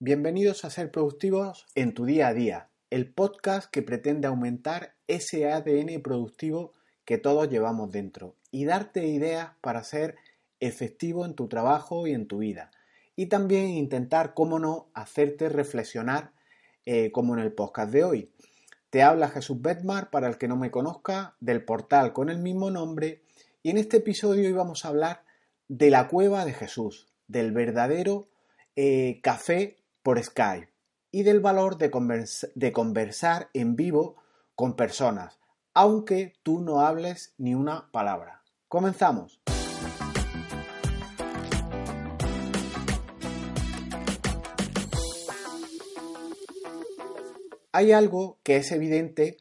Bienvenidos a Ser Productivos en tu día a día, el podcast que pretende aumentar ese ADN productivo que todos llevamos dentro y darte ideas para ser efectivo en tu trabajo y en tu vida. Y también intentar, cómo no, hacerte reflexionar eh, como en el podcast de hoy. Te habla Jesús Betmar, para el que no me conozca, del portal con el mismo nombre. Y en este episodio íbamos a hablar de la cueva de Jesús, del verdadero eh, café por Skype y del valor de, de conversar en vivo con personas, aunque tú no hables ni una palabra. Comenzamos. Hay algo que es evidente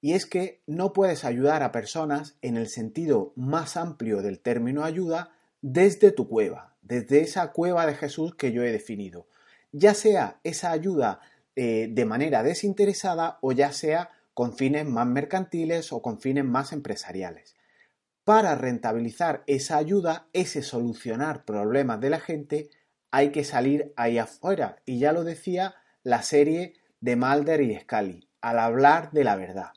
y es que no puedes ayudar a personas en el sentido más amplio del término ayuda desde tu cueva, desde esa cueva de Jesús que yo he definido ya sea esa ayuda eh, de manera desinteresada o ya sea con fines más mercantiles o con fines más empresariales. Para rentabilizar esa ayuda, ese solucionar problemas de la gente, hay que salir ahí afuera. Y ya lo decía la serie de Mulder y Scully, al hablar de la verdad.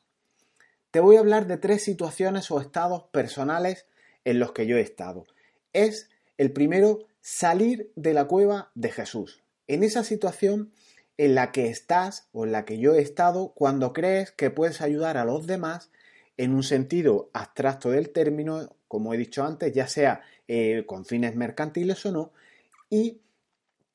Te voy a hablar de tres situaciones o estados personales en los que yo he estado. Es el primero, salir de la cueva de Jesús en esa situación en la que estás o en la que yo he estado cuando crees que puedes ayudar a los demás en un sentido abstracto del término, como he dicho antes, ya sea eh, con fines mercantiles o no, y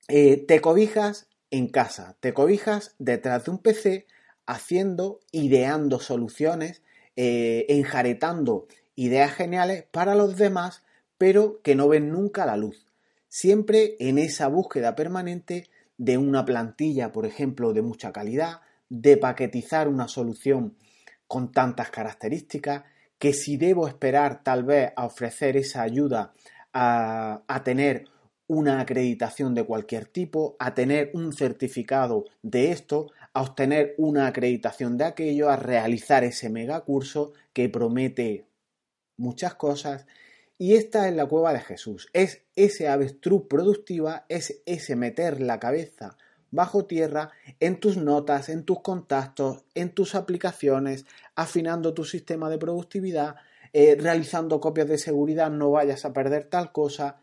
eh, te cobijas en casa, te cobijas detrás de un PC haciendo, ideando soluciones, eh, enjaretando ideas geniales para los demás, pero que no ven nunca la luz siempre en esa búsqueda permanente de una plantilla, por ejemplo, de mucha calidad, de paquetizar una solución con tantas características, que si debo esperar tal vez a ofrecer esa ayuda a, tener una acreditación de cualquier tipo, a tener un certificado de esto, a obtener una acreditación de aquello, a realizar ese megacurso que promete muchas cosas y esta es la cueva de Jesús. Es ese avestruz productiva, es ese meter la cabeza bajo tierra en tus notas, en tus contactos, en tus aplicaciones, afinando tu sistema de productividad, eh, realizando copias de seguridad, no vayas a perder tal cosa.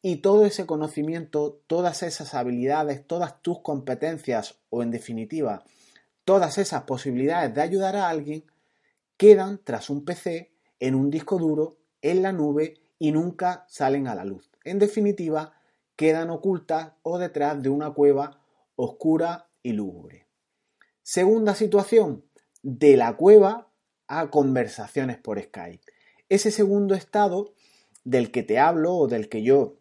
Y todo ese conocimiento, todas esas habilidades, todas tus competencias o en definitiva, todas esas posibilidades de ayudar a alguien, quedan tras un PC, en un disco duro, en la nube y nunca salen a la luz. En definitiva, quedan ocultas o detrás de una cueva oscura y lúgubre. Segunda situación, de la cueva a conversaciones por Skype. Ese segundo estado del que te hablo o del que yo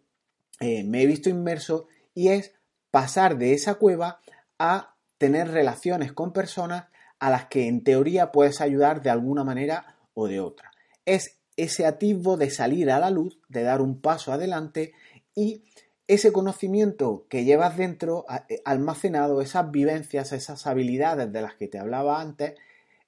eh, me he visto inmerso y es pasar de esa cueva a tener relaciones con personas a las que en teoría puedes ayudar de alguna manera o de otra. Es ese atisbo de salir a la luz, de dar un paso adelante y ese conocimiento que llevas dentro, eh, almacenado, esas vivencias, esas habilidades de las que te hablaba antes,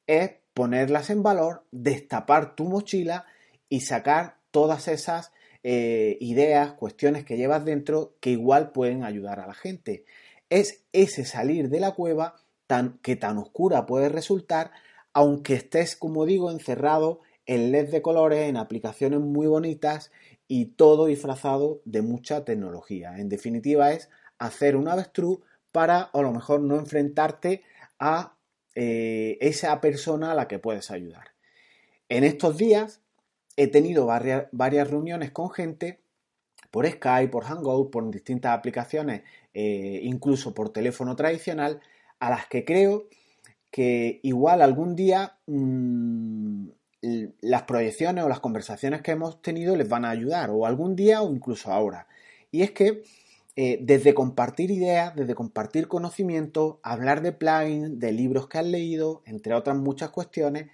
es ponerlas en valor, destapar tu mochila y sacar todas esas eh, ideas, cuestiones que llevas dentro que igual pueden ayudar a la gente. Es ese salir de la cueva tan, que tan oscura puede resultar, aunque estés, como digo, encerrado en LED de colores, en aplicaciones muy bonitas y todo disfrazado de mucha tecnología. En definitiva es hacer un avestruz para a lo mejor no enfrentarte a eh, esa persona a la que puedes ayudar. En estos días he tenido varias, reuniones con gente por Skype, por Hangout, por distintas aplicaciones, eh, incluso por teléfono tradicional, a las que creo que igual algún día mm, las proyecciones o las conversaciones que hemos tenido les van a ayudar, o algún día o incluso ahora. Y es que eh, desde compartir ideas, desde compartir conocimiento, hablar de plugins, de libros que has leído, entre otras muchas cuestiones,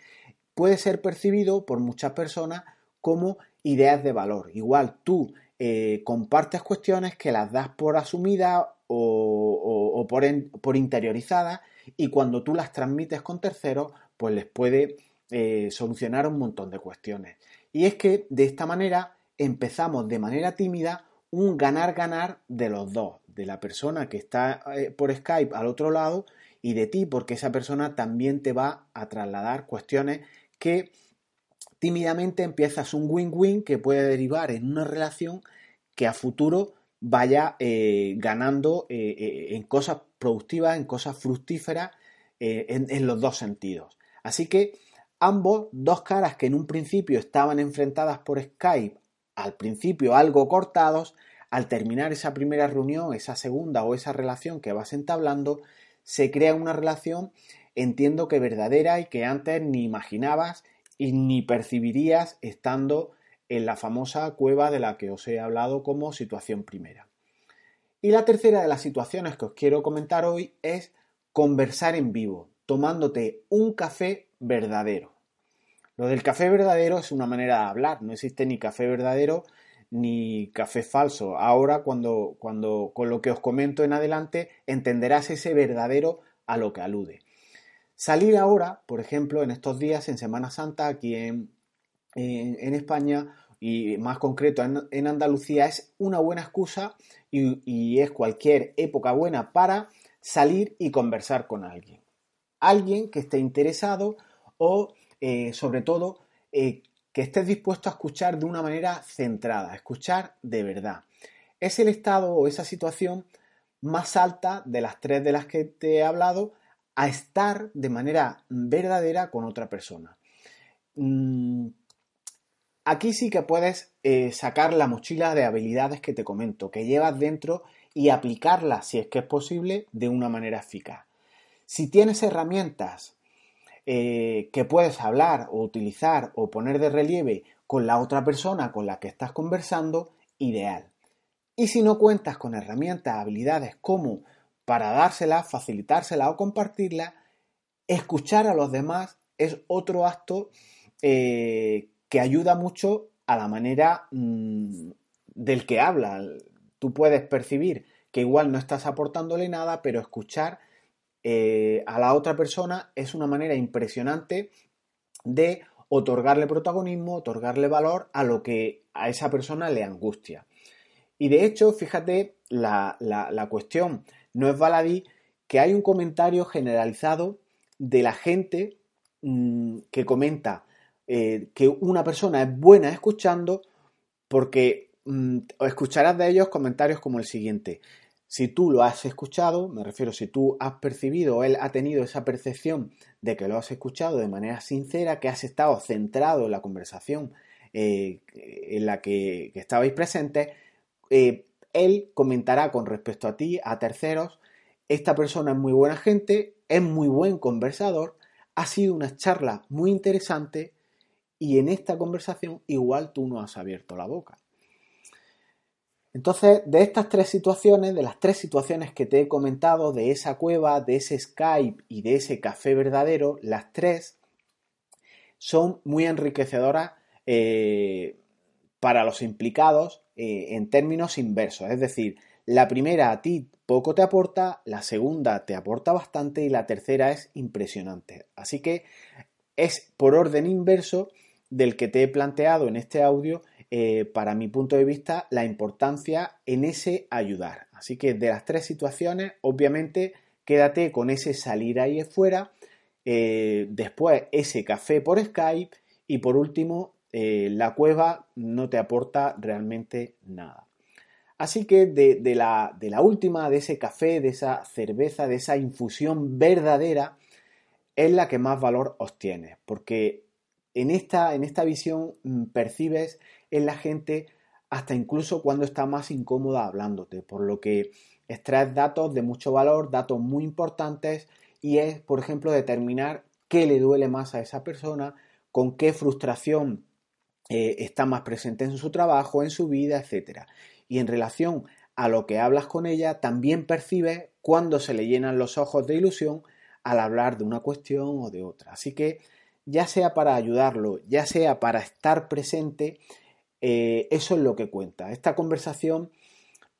puede ser percibido por muchas personas como ideas de valor. Igual tú eh, compartes cuestiones que las das por asumidas o, por, por interiorizadas y cuando tú las transmites con terceros, pues les puede eh, solucionar un montón de cuestiones. Y es que de esta manera empezamos de manera tímida un ganar-ganar de los dos, de la persona que está eh, por Skype al otro lado y de ti, porque esa persona también te va a trasladar cuestiones que tímidamente empiezas un win-win que puede derivar en una relación que a futuro vaya eh, ganando en cosas productivas, en cosas fructíferas, en los dos sentidos. Así que ambos, dos caras que en un principio estaban enfrentadas por Skype, al principio algo cortados, al terminar esa primera reunión, esa segunda o esa relación que vas entablando, se crea una relación, entiendo que verdadera y que antes ni imaginabas y ni percibirías estando en la famosa cueva de la que os he hablado como situación primera. Y la tercera de las situaciones que os quiero comentar hoy es conversar en vivo, tomándote un café verdadero. Lo del café verdadero es una manera de hablar, no existe ni café verdadero ni café falso. Ahora, cuando, cuando con lo que os comento en adelante, entenderás ese verdadero a lo que alude. Salir ahora, por ejemplo, en estos días, en Semana Santa, aquí en, en, España y más concreto en, Andalucía, es una buena excusa y, es cualquier época buena para salir y conversar con alguien. Alguien que esté interesado o, eh, sobre todo, eh, que estés dispuesto a escuchar de una manera centrada, escuchar de verdad. Es el estado o esa situación más alta de las tres de las que te he hablado a estar de manera verdadera con otra persona. Mm, aquí sí que puedes eh, sacar la mochila de habilidades que te comento, que llevas dentro y aplicarlas, si es que es posible, de una manera eficaz. Si tienes herramientas eh, que puedes hablar o utilizar o poner de relieve con la otra persona con la que estás conversando, ideal. Y si no cuentas con herramientas, habilidades como para dársela, facilitársela o compartirla, escuchar a los demás es otro acto eh, que ayuda mucho a la manera mm, del que habla. Tú puedes percibir que igual no estás aportándole nada, pero escuchar eh, a la otra persona es una manera impresionante de otorgarle protagonismo, otorgarle valor a lo que a esa persona le angustia. Y de hecho, fíjate la, cuestión, no es baladí que hay un comentario generalizado de la gente mm, que comenta eh, que una persona es buena escuchando porque mm, escucharás de ellos comentarios como el siguiente. Si tú lo has escuchado, me refiero, si tú has percibido o él ha tenido esa percepción de que lo has escuchado de manera sincera, que has estado centrado en la conversación eh, en la que, estabais presentes, eh, él comentará con respecto a ti, a terceros, esta persona es muy buena gente, es muy buen conversador, ha sido una charla muy interesante y en esta conversación igual tú no has abierto la boca. Entonces, de estas tres situaciones, de las tres situaciones que te he comentado, de esa cueva, de ese Skype y de ese café verdadero, las tres son muy enriquecedoras eh, para los implicados eh, en términos inversos. Es decir, la primera a ti poco te aporta, la segunda te aporta bastante y la tercera es impresionante. Así que es por orden inverso del que te he planteado en este audio eh, para mi punto de vista, la importancia en ese ayudar. Así que de las tres situaciones, obviamente, quédate con ese salir ahí fuera, eh, después ese café por Skype y por último, eh, la cueva no te aporta realmente nada. Así que de, la, de la última, de ese café, de esa cerveza, de esa infusión verdadera, es la que más valor obtienes, porque en esta, en esta visión mm, percibes en la gente hasta incluso cuando está más incómoda hablándote, por lo que extraes datos de mucho valor, datos muy importantes y es, por ejemplo, determinar qué le duele más a esa persona, con qué frustración eh, está más presente en su trabajo, en su vida, etc. Y en relación a lo que hablas con ella, también percibes cuando se le llenan los ojos de ilusión al hablar de una cuestión o de otra. Así que ya sea para ayudarlo, ya sea para estar presente, eh, eso es lo que cuenta. Esta conversación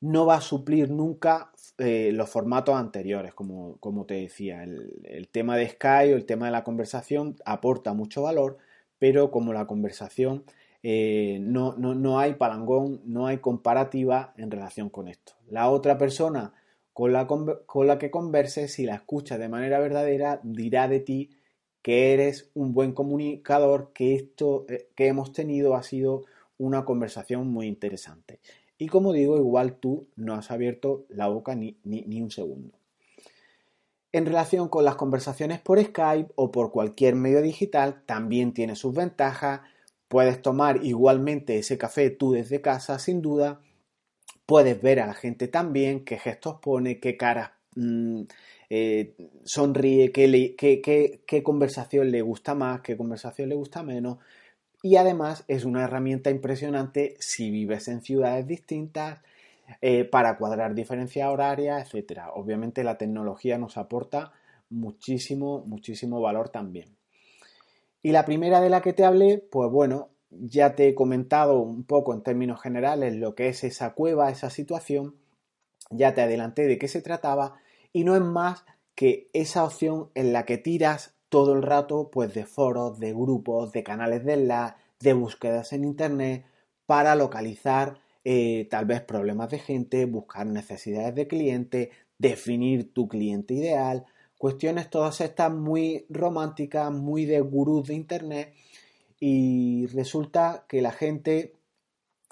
no va a suplir nunca eh, los formatos anteriores, como, te decía. El, tema de Skype o el tema de la conversación aporta mucho valor, pero como la conversación eh, no, no, hay palangón, no hay comparativa en relación con esto. La otra persona con la, con la que converses, si la escuchas de manera verdadera, dirá de ti que eres un buen comunicador, que esto que hemos tenido ha sido una conversación muy interesante. Y como digo, igual tú no has abierto la boca ni, ni un segundo. En relación con las conversaciones por Skype o por cualquier medio digital, también tiene sus ventajas. Puedes tomar igualmente ese café tú desde casa, sin duda. Puedes ver a la gente también, qué gestos pone, qué cara mm, eh, sonríe, qué, qué conversación le gusta más, qué conversación le gusta menos. Y además es una herramienta impresionante si vives en ciudades distintas, eh, para cuadrar diferencias horarias, etcétera. Obviamente la tecnología nos aporta muchísimo, muchísimo valor también. Y la primera de la que te hablé, pues bueno, ya te he comentado un poco en términos generales lo que es esa cueva, esa situación, ya te adelanté de qué se trataba y no es más que esa opción en la que tiras todo el rato pues de foros, de grupos, de canales de enlace, de búsquedas en internet para localizar eh, tal vez problemas de gente, buscar necesidades de cliente, definir tu cliente ideal, cuestiones todas estas muy románticas, muy de gurús de internet y resulta que la gente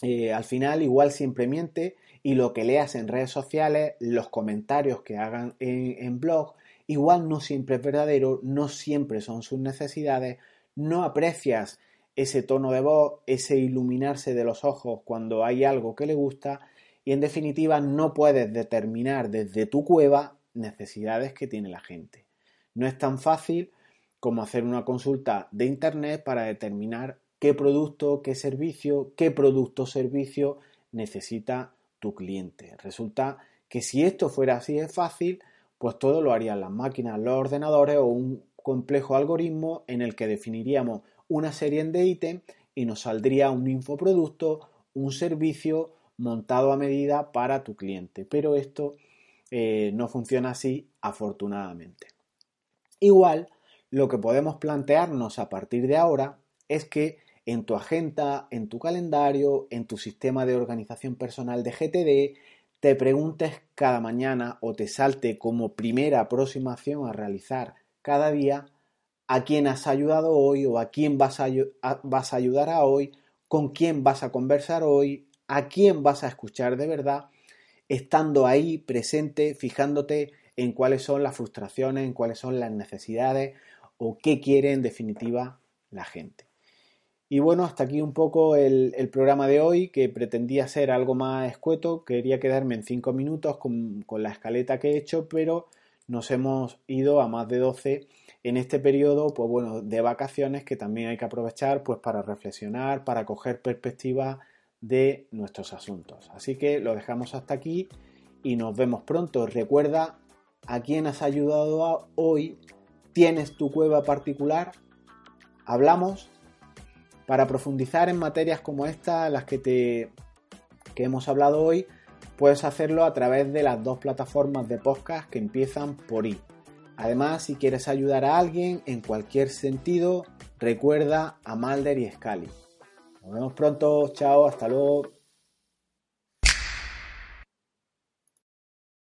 eh, al final igual siempre miente y lo que leas en redes sociales, los comentarios que hagan en, en blog, igual no siempre es verdadero, no siempre son sus necesidades, no aprecias ese tono de voz, ese iluminarse de los ojos cuando hay algo que le gusta y en definitiva no puedes determinar desde tu cueva necesidades que tiene la gente. No es tan fácil como hacer una consulta de internet para determinar qué producto, qué servicio, qué producto o servicio necesita tu cliente. Resulta que si esto fuera así de fácil, pues todo lo harían las máquinas, los ordenadores o un complejo algoritmo en el que definiríamos una serie de ítems y nos saldría un infoproducto, un servicio montado a medida para tu cliente. Pero esto eh, no funciona así, afortunadamente. Igual, lo que podemos plantearnos a partir de ahora es que en tu agenda, en tu calendario, en tu sistema de organización personal de GTD, te preguntes cada mañana o te salte como primera aproximación a realizar cada día a quién has ayudado hoy o a quién vas a, vas a ayudar a hoy, con quién vas a conversar hoy, a quién vas a escuchar de verdad, estando ahí presente, fijándote en cuáles son las frustraciones, en cuáles son las necesidades o qué quiere en definitiva la gente. Y bueno, hasta aquí un poco el, programa de hoy, que pretendía ser algo más escueto. Quería quedarme en cinco minutos con, con la escaleta que he hecho, pero nos hemos ido a más de 12 en este periodo, pues bueno, de vacaciones que también hay que aprovechar pues para reflexionar, para coger perspectiva de nuestros asuntos. Así que lo dejamos hasta aquí y nos vemos pronto. Recuerda a quién has ayudado hoy. ¿Tienes tu cueva particular? Hablamos para profundizar en materias como esta, las que te que hemos hablado hoy, puedes hacerlo a través de las dos plataformas de podcast que empiezan por I. Además, si quieres ayudar a alguien en cualquier sentido, recuerda a Malder y Scali. Nos vemos pronto, chao, hasta luego.